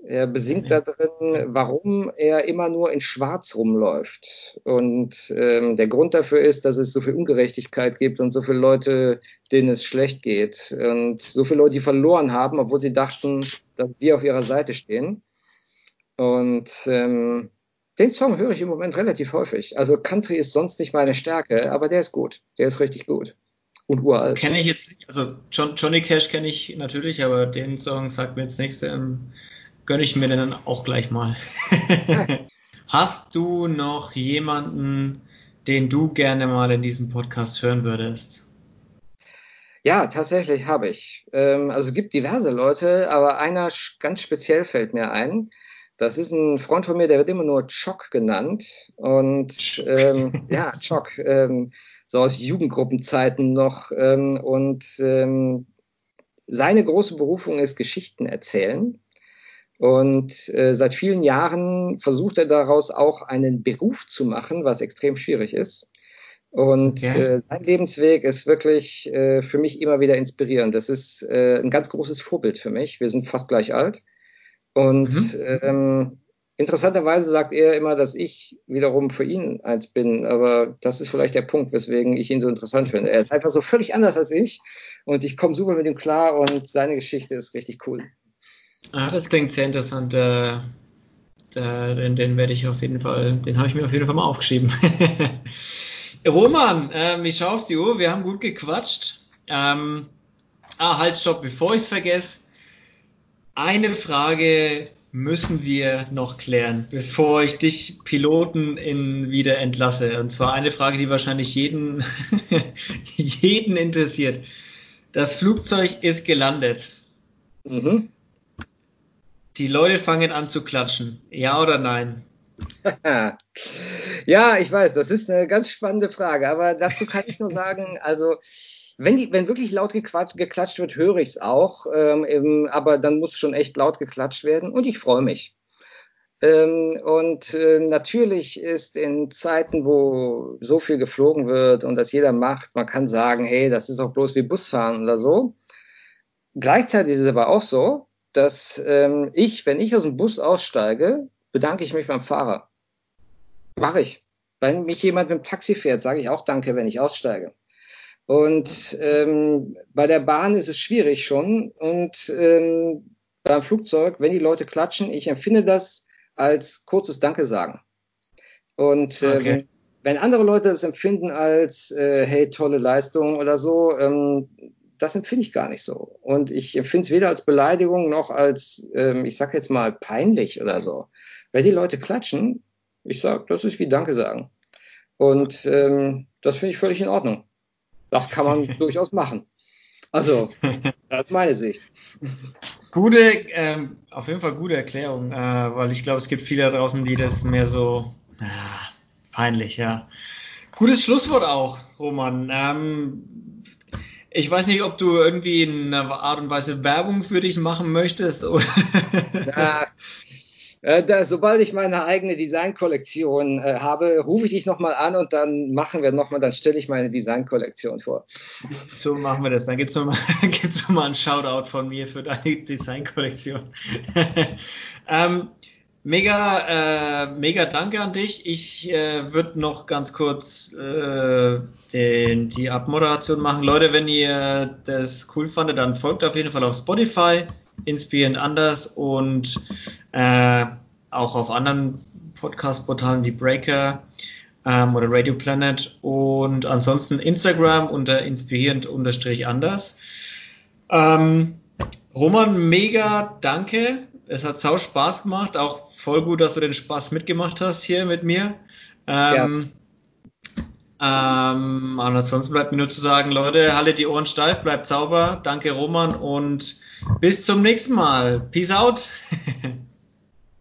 S2: Er besingt da drin, warum er immer nur in Schwarz rumläuft. Und ähm, der Grund dafür ist, dass es so viel Ungerechtigkeit gibt und so viele Leute, denen es schlecht geht. Und so viele Leute, die verloren haben, obwohl sie dachten, dass wir auf ihrer Seite stehen. Und ähm, den Song höre ich im Moment relativ häufig. Also Country ist sonst nicht meine Stärke, aber der ist gut. Der ist richtig gut.
S1: Und uralt. Kenne ich jetzt nicht. Also John, Johnny Cash kenne ich natürlich, aber den Song sagt mir jetzt nichts. Ähm, gönne ich mir dann auch gleich mal. Hast du noch jemanden, den du gerne mal in diesem Podcast hören würdest?
S2: Ja, tatsächlich habe ich. Ähm, also es gibt diverse Leute, aber einer ganz speziell fällt mir ein. Das ist ein Freund von mir, der wird immer nur Chock genannt. Und ähm, ja, Chock, ähm, so aus Jugendgruppenzeiten noch. Ähm, und ähm, seine große Berufung ist Geschichten erzählen. Und äh, seit vielen Jahren versucht er daraus auch einen Beruf zu machen, was extrem schwierig ist. Und okay. äh, sein Lebensweg ist wirklich äh, für mich immer wieder inspirierend. Das ist äh, ein ganz großes Vorbild für mich. Wir sind fast gleich alt. Und mhm. ähm, interessanterweise sagt er immer, dass ich wiederum für ihn eins bin. Aber das ist vielleicht der Punkt, weswegen ich ihn so interessant finde. Er ist einfach so völlig anders als ich und ich komme super mit ihm klar und seine Geschichte ist richtig cool.
S1: Ah, das klingt sehr interessant. Äh, den, den werde ich auf jeden Fall, den habe ich mir auf jeden Fall mal aufgeschrieben. Roman, äh, ich schaue auf die Uhr, wir haben gut gequatscht. Ähm, ah, halt, stopp, bevor ich es vergesse eine Frage müssen wir noch klären, bevor ich dich Piloten in wieder entlasse. Und zwar eine Frage, die wahrscheinlich jeden, jeden interessiert. Das Flugzeug ist gelandet. Mhm. Die Leute fangen an zu klatschen. Ja oder nein?
S2: ja, ich weiß, das ist eine ganz spannende Frage. Aber dazu kann ich nur sagen, also wenn, die, wenn wirklich laut geklatscht wird, höre ich es auch. Ähm, aber dann muss schon echt laut geklatscht werden und ich freue mich. Ähm, und äh, natürlich ist in Zeiten, wo so viel geflogen wird und das jeder macht, man kann sagen, hey, das ist auch bloß wie Busfahren oder so. Gleichzeitig ist es aber auch so, dass ähm, ich, wenn ich aus dem Bus aussteige, bedanke ich mich beim Fahrer. Mache ich. Wenn mich jemand mit dem Taxi fährt, sage ich auch Danke, wenn ich aussteige. Und ähm, bei der Bahn ist es schwierig schon. Und ähm, beim Flugzeug, wenn die Leute klatschen, ich empfinde das als kurzes Danke sagen. Und äh, okay. wenn, wenn andere Leute das empfinden als, äh, hey, tolle Leistung oder so, ähm, das empfinde ich gar nicht so. Und ich empfinde es weder als Beleidigung noch als, ähm, ich sag jetzt mal, peinlich oder so. Wenn die Leute klatschen, ich sag, das ist wie Danke sagen. Und ähm, das finde ich völlig in Ordnung. Das kann man durchaus machen. Also, das ist meine Sicht.
S1: Gute, ähm, auf jeden Fall gute Erklärung, äh, weil ich glaube, es gibt viele da draußen, die das mehr so, äh, Peinlich, ja. Gutes Schlusswort auch, Roman. Ähm, ich weiß nicht, ob du irgendwie in einer Art und Weise Werbung für dich machen möchtest. Oder?
S2: Ja, äh, da, sobald ich meine eigene Designkollektion äh, habe, rufe ich dich nochmal an und dann machen wir nochmal, dann stelle ich meine Designkollektion vor.
S1: So machen wir das. Dann gibt es nochmal noch mal Shoutout von mir für deine Designkollektion. ähm, Mega, äh, mega danke an dich. Ich äh, würde noch ganz kurz äh, den, die Abmoderation machen. Leute, wenn ihr das cool fandet, dann folgt auf jeden Fall auf Spotify, Inspirant Anders und äh, auch auf anderen Podcast-Portalen wie Breaker ähm, oder Radio Planet und ansonsten Instagram unter inspirierend-anders. Ähm, Roman, mega danke. Es hat sau Spaß gemacht, auch voll gut, dass du den Spaß mitgemacht hast hier mit mir. Ähm, ja. ähm, ansonsten bleibt mir nur zu sagen, Leute, halle die Ohren steif, bleibt sauber. Danke, Roman, und bis zum nächsten Mal. Peace out.